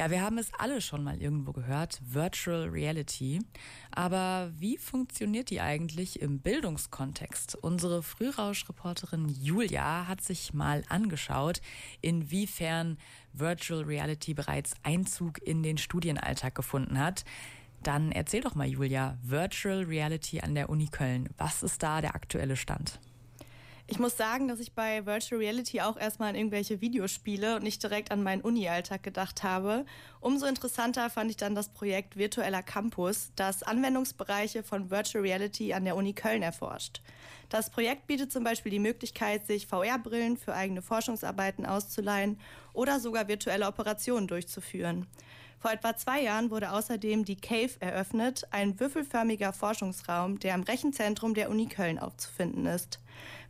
Ja, wir haben es alle schon mal irgendwo gehört, Virtual Reality. Aber wie funktioniert die eigentlich im Bildungskontext? Unsere Frührausch-Reporterin Julia hat sich mal angeschaut, inwiefern Virtual Reality bereits Einzug in den Studienalltag gefunden hat. Dann erzähl doch mal, Julia, Virtual Reality an der Uni Köln. Was ist da der aktuelle Stand? Ich muss sagen, dass ich bei Virtual Reality auch erstmal an irgendwelche Videospiele und nicht direkt an meinen Uni-Alltag gedacht habe. Umso interessanter fand ich dann das Projekt Virtueller Campus, das Anwendungsbereiche von Virtual Reality an der Uni Köln erforscht. Das Projekt bietet zum Beispiel die Möglichkeit, sich VR-Brillen für eigene Forschungsarbeiten auszuleihen oder sogar virtuelle Operationen durchzuführen. Vor etwa zwei Jahren wurde außerdem die Cave eröffnet, ein würfelförmiger Forschungsraum, der im Rechenzentrum der Uni Köln aufzufinden ist.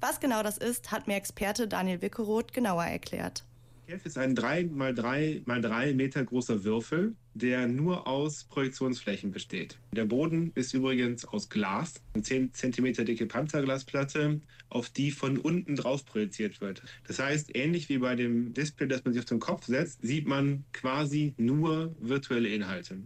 Was genau das ist, hat mir Experte Daniel Wickeroth genauer erklärt. Cave ist ein 3 mal 3 mal 3 Meter großer Würfel, der nur aus Projektionsflächen besteht. Der Boden ist übrigens aus Glas, eine 10 cm dicke Panzerglasplatte, auf die von unten drauf projiziert wird. Das heißt, ähnlich wie bei dem Display, das man sich auf den Kopf setzt, sieht man quasi nur virtuelle Inhalte.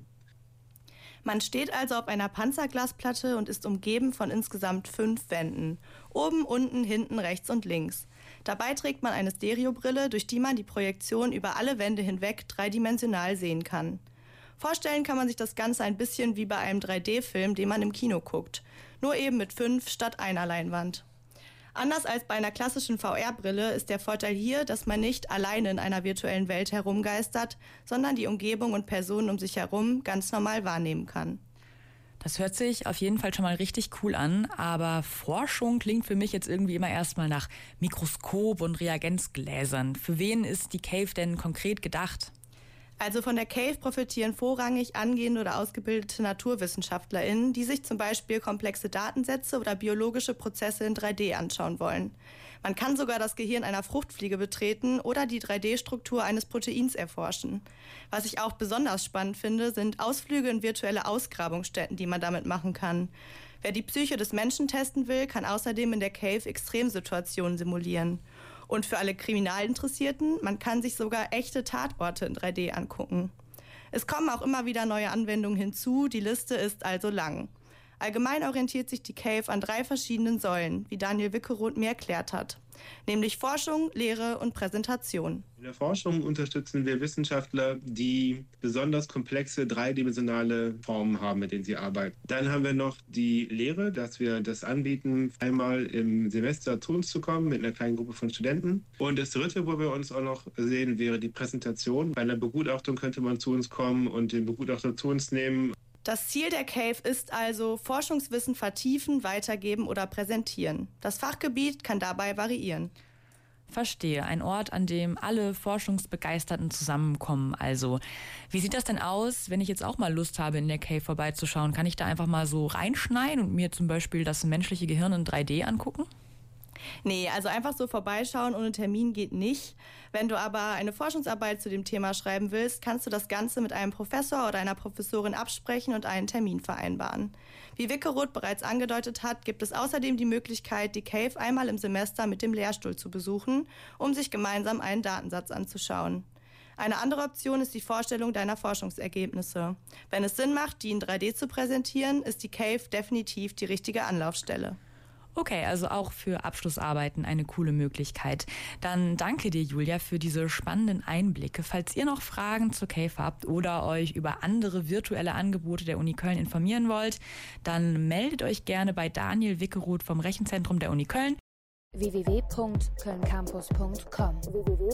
Man steht also auf einer Panzerglasplatte und ist umgeben von insgesamt fünf Wänden. Oben, unten, hinten, rechts und links. Dabei trägt man eine Stereobrille, durch die man die Projektion über alle Wände hinweg dreidimensional sehen kann. Vorstellen kann man sich das Ganze ein bisschen wie bei einem 3D-Film, den man im Kino guckt. Nur eben mit fünf statt einer Leinwand. Anders als bei einer klassischen VR-Brille ist der Vorteil hier, dass man nicht alleine in einer virtuellen Welt herumgeistert, sondern die Umgebung und Personen um sich herum ganz normal wahrnehmen kann. Das hört sich auf jeden Fall schon mal richtig cool an, aber Forschung klingt für mich jetzt irgendwie immer erstmal nach Mikroskop und Reagenzgläsern. Für wen ist die Cave denn konkret gedacht? Also von der Cave profitieren vorrangig angehende oder ausgebildete NaturwissenschaftlerInnen, die sich zum Beispiel komplexe Datensätze oder biologische Prozesse in 3D anschauen wollen. Man kann sogar das Gehirn einer Fruchtfliege betreten oder die 3D-Struktur eines Proteins erforschen. Was ich auch besonders spannend finde, sind Ausflüge in virtuelle Ausgrabungsstätten, die man damit machen kann. Wer die Psyche des Menschen testen will, kann außerdem in der Cave Extremsituationen simulieren. Und für alle Kriminalinteressierten, man kann sich sogar echte Tatorte in 3D angucken. Es kommen auch immer wieder neue Anwendungen hinzu, die Liste ist also lang. Allgemein orientiert sich die Cave an drei verschiedenen Säulen, wie Daniel Wickeroth mir erklärt hat, nämlich Forschung, Lehre und Präsentation. In der Forschung unterstützen wir Wissenschaftler, die besonders komplexe dreidimensionale Formen haben, mit denen sie arbeiten. Dann haben wir noch die Lehre, dass wir das anbieten, einmal im Semester zu uns zu kommen mit einer kleinen Gruppe von Studenten. Und das dritte, wo wir uns auch noch sehen, wäre die Präsentation. Bei einer Begutachtung könnte man zu uns kommen und den Begutachter zu uns nehmen das Ziel der Cave ist also Forschungswissen vertiefen, weitergeben oder präsentieren. Das Fachgebiet kann dabei variieren. Verstehe, ein Ort, an dem alle Forschungsbegeisterten zusammenkommen. Also, wie sieht das denn aus, wenn ich jetzt auch mal Lust habe, in der Cave vorbeizuschauen? Kann ich da einfach mal so reinschneiden und mir zum Beispiel das menschliche Gehirn in 3D angucken? Nee, also einfach so vorbeischauen ohne Termin geht nicht. Wenn du aber eine Forschungsarbeit zu dem Thema schreiben willst, kannst du das Ganze mit einem Professor oder einer Professorin absprechen und einen Termin vereinbaren. Wie Wickeroth bereits angedeutet hat, gibt es außerdem die Möglichkeit, die Cave einmal im Semester mit dem Lehrstuhl zu besuchen, um sich gemeinsam einen Datensatz anzuschauen. Eine andere Option ist die Vorstellung deiner Forschungsergebnisse. Wenn es Sinn macht, die in 3D zu präsentieren, ist die Cave definitiv die richtige Anlaufstelle. Okay, also auch für Abschlussarbeiten eine coole Möglichkeit. Dann danke dir, Julia, für diese spannenden Einblicke. Falls ihr noch Fragen zur Cave habt oder euch über andere virtuelle Angebote der Uni Köln informieren wollt, dann meldet euch gerne bei Daniel Wickeroth vom Rechenzentrum der Uni Köln www.kölncampus.com www